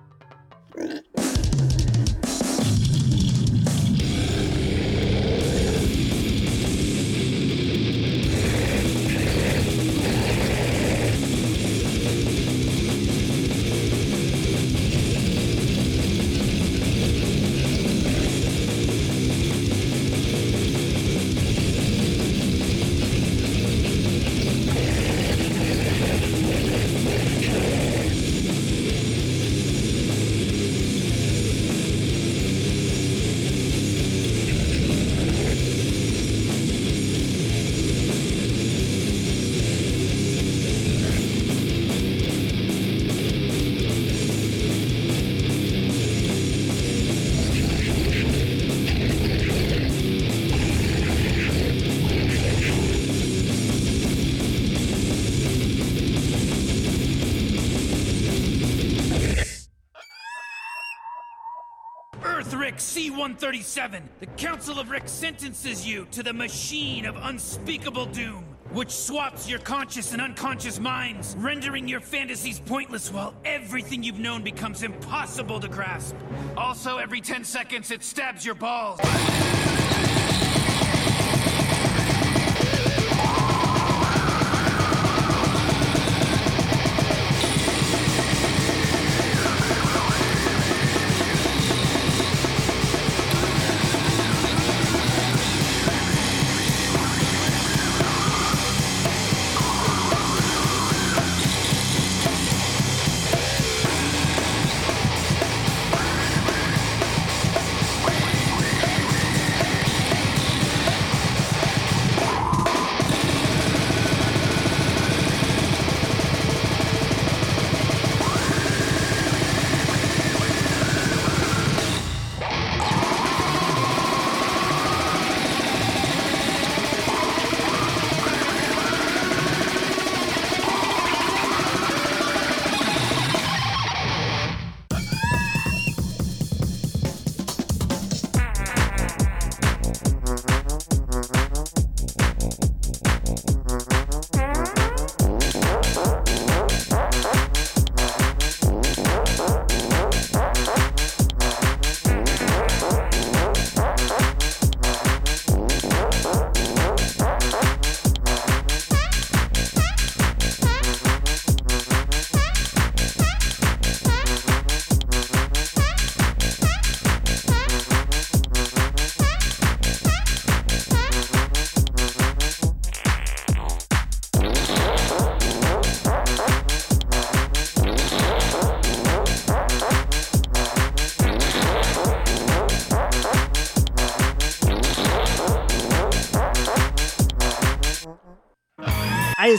C-137, the Council of Rick sentences you to the machine of unspeakable doom, which swaps your conscious and unconscious minds, rendering your fantasies pointless while everything you've known becomes impossible to grasp. Also, every 10 seconds, it stabs your balls.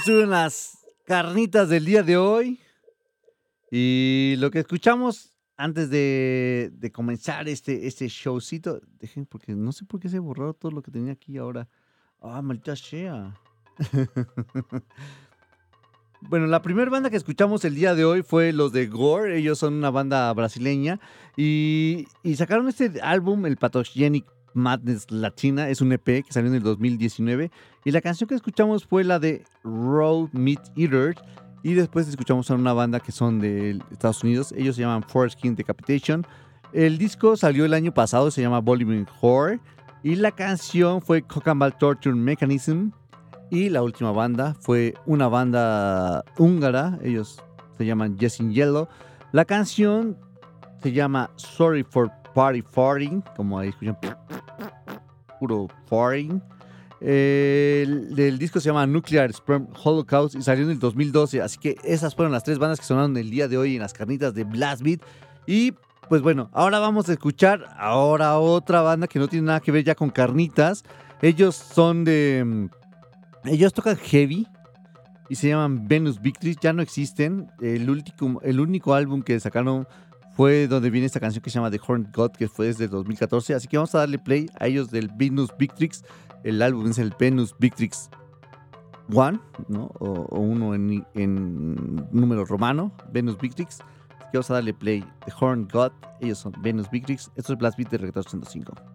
Estuvieron las carnitas del día de hoy. Y lo que escuchamos antes de, comenzar este, este showcito, dejen, porque no sé por qué se borró todo lo que tenía aquí ahora. Ah, maldita sea. Bueno, la primera banda que escuchamos el día de hoy fue los de Gore. Ellos son una banda brasileña y, y sacaron este álbum, el Pathogenic Madness Latina. Es un EP que salió en el 2019. Y la canción que escuchamos fue la de Road Meat Eaters. Y después escuchamos a una banda que son de Estados Unidos. Ellos se llaman Foreskin Decapitation. El disco salió el año pasado, se llama Bollywood Horror. Y la canción fue Cocambal Torture Mechanism. Y la última banda fue una banda húngara, ellos se llaman Yes in Yellow. La canción se llama Sorry for Party Farting, como ahí escuchan, puro farting. El, disco se llama Nuclear Sperm Holocaust y salió en el 2012, así que esas fueron las tres bandas que sonaron el día de hoy en las carnitas de Blast Beat. Y pues bueno, ahora vamos a escuchar ahora otra banda que no tiene nada que ver ya con carnitas. Ellos son de... Ellos tocan heavy y se llaman Venus Victory. Ya no existen. El, último, el único álbum que sacaron fue donde viene esta canción que se llama The Horned God, que fue desde el 2014. Así que vamos a darle play a ellos del Venus Victrix. El álbum es el Venus Victrix One, ¿no? O, uno en, número romano, Venus Victrix. Así que vamos a darle play. The Horned God, ellos son Venus Victrix. Esto es Blast Beat de Rector 105.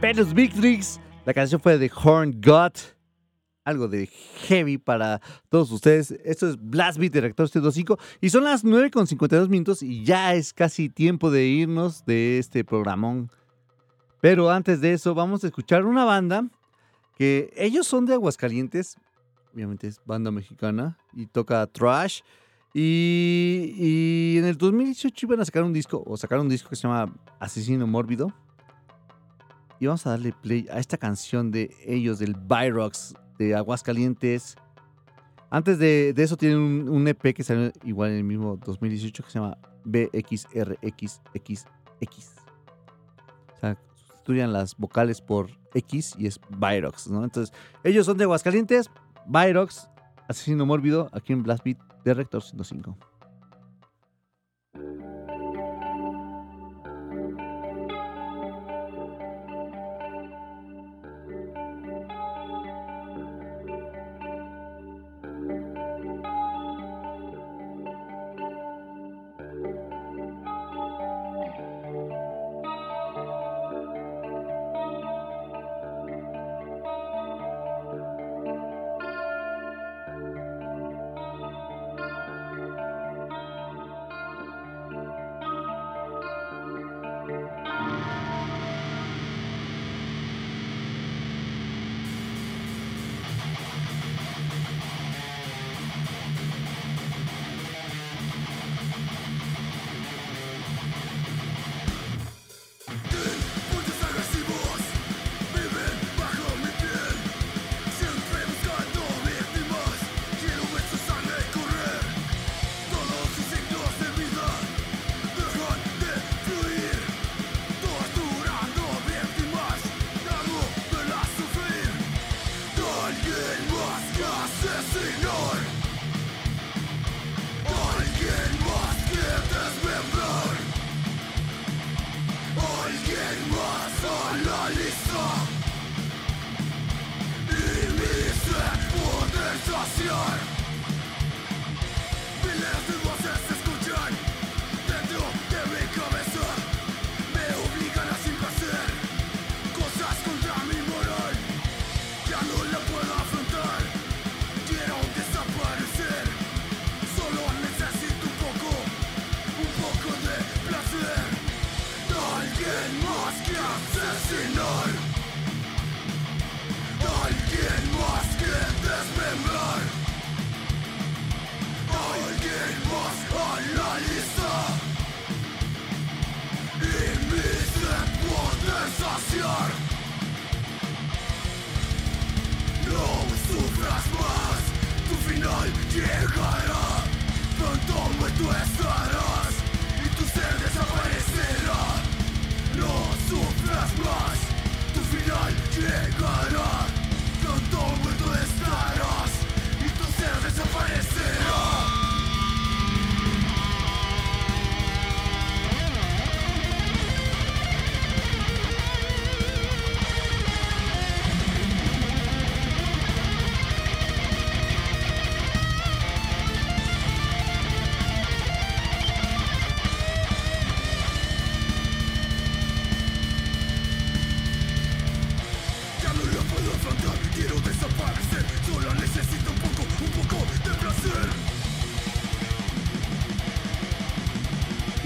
Venus Victrix. La canción fue de Horn God. Algo de heavy para todos ustedes. Esto es Blast Beat de Reactor 105. Y son las 9 con 52 minutos y ya es casi tiempo de irnos de este programón. Pero antes de eso, vamos a escuchar una banda que ellos son de Aguascalientes. Obviamente es banda mexicana y toca trash. Y, en el 2018 iban a sacar un disco, o sacar un disco que se llama Asesino Mórbido. Y vamos a darle play a esta canción de ellos, del Byrox de Aguascalientes. Antes de, de eso tienen un, EP que salió igual en el mismo 2018 que se llama BXRXXX. O sea, sustituyan las vocales por X y es Byrox, ¿no? Entonces, ellos son de Aguascalientes, Byrox, Asesino Mórbido, aquí en Blast Beat de Rector 105.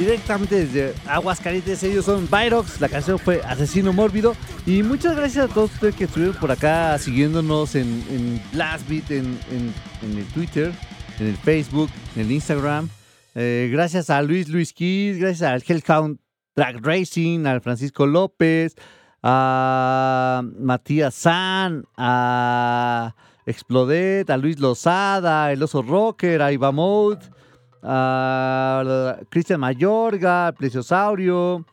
Directamente desde Aguascalientes, ellos son Byrox, la canción fue Asesino Mórbido. Y muchas gracias a todos ustedes que estuvieron por acá siguiéndonos en, en Blast Beat, en, en- en el Twitter, en el Facebook, en el Instagram. Eh, gracias a Luis Luis Kiss, gracias al Hellhound Drag Racing, al Francisco López, a Matías San, a Explodet, a Luis Lozada, el Oso Rocker, a Iva Mode, a Cristian Mayorga, al Plesiosaurio,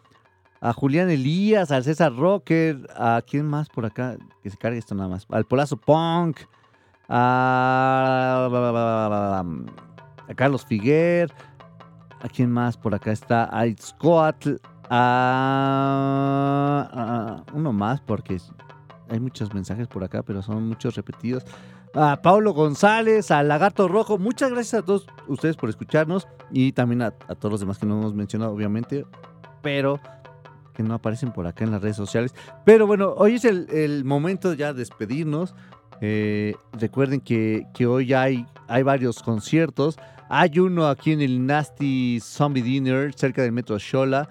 a Julián Elías, al César Rocker, a quién más por acá, que se cargue esto nada más, al Polazo Punk, a, a Carlos Figuer, a quién más por acá está, a Itzcoatl, a, a- uno más porque hay muchos mensajes por acá, pero son muchos repetidos. A Paulo González, a Lagarto Rojo, muchas gracias a todos ustedes por escucharnos y también a, todos los demás que no hemos mencionado, obviamente, pero que no aparecen por acá en las redes sociales. Pero bueno, hoy es el, el momento ya de despedirnos. Eh, recuerden que, que hoy hay, hay varios conciertos. Hay uno aquí en el Nasty Zombie Dinner, cerca del Metro Shola.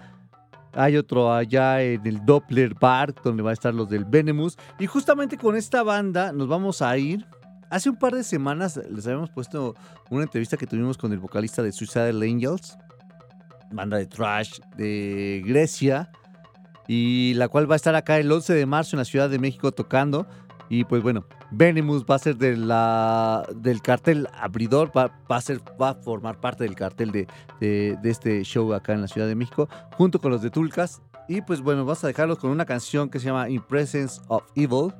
Hay otro allá en el Doppler Bar, donde va a estar los del Venemus. Y justamente con esta banda nos vamos a ir. Hace un par de semanas les habíamos puesto una entrevista que tuvimos con el vocalista de Suicidal Angels, banda de trash de Grecia, y la cual va a estar acá el 11 de marzo en la Ciudad de México tocando. Y pues bueno, Venemus va a ser del cartel abridor, va, a ser, va a formar parte del cartel de este show acá en la Ciudad de México, junto con los de Tulcas. Y pues bueno, vamos a dejarlos con una canción que se llama In Presence of Evil,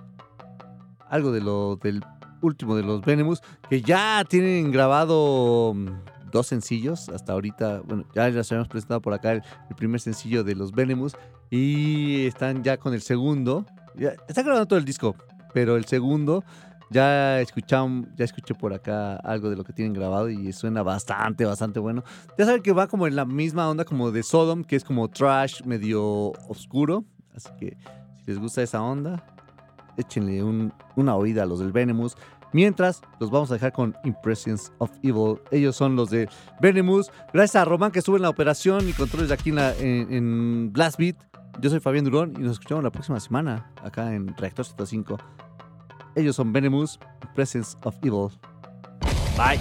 algo de lo del último de los Venemus, que ya tienen grabado mm, dos sencillos hasta ahorita. Bueno, ya les habíamos presentado por acá el, el primer sencillo de los Venemus y están ya con el segundo. Ya, están grabando todo el disco, pero el segundo ya escuchamos, ya escuché por acá algo de lo que tienen grabado y suena bastante, bastante bueno. Ya saben que va como en la misma onda como de Sodom, que es como trash medio oscuro. Así que si les gusta esa onda, échenle un- una oída a los del Venemus. Mientras, los vamos a dejar con Impressions of Evil. Ellos son los de Venemus. Gracias a Román que estuvo en la operación y controles de aquí en, la-. Yo soy Fabián Durón y nos escuchamos la próxima semana acá en Reactor 105. Ellos son Venemus, Impressions of Evil. Bye.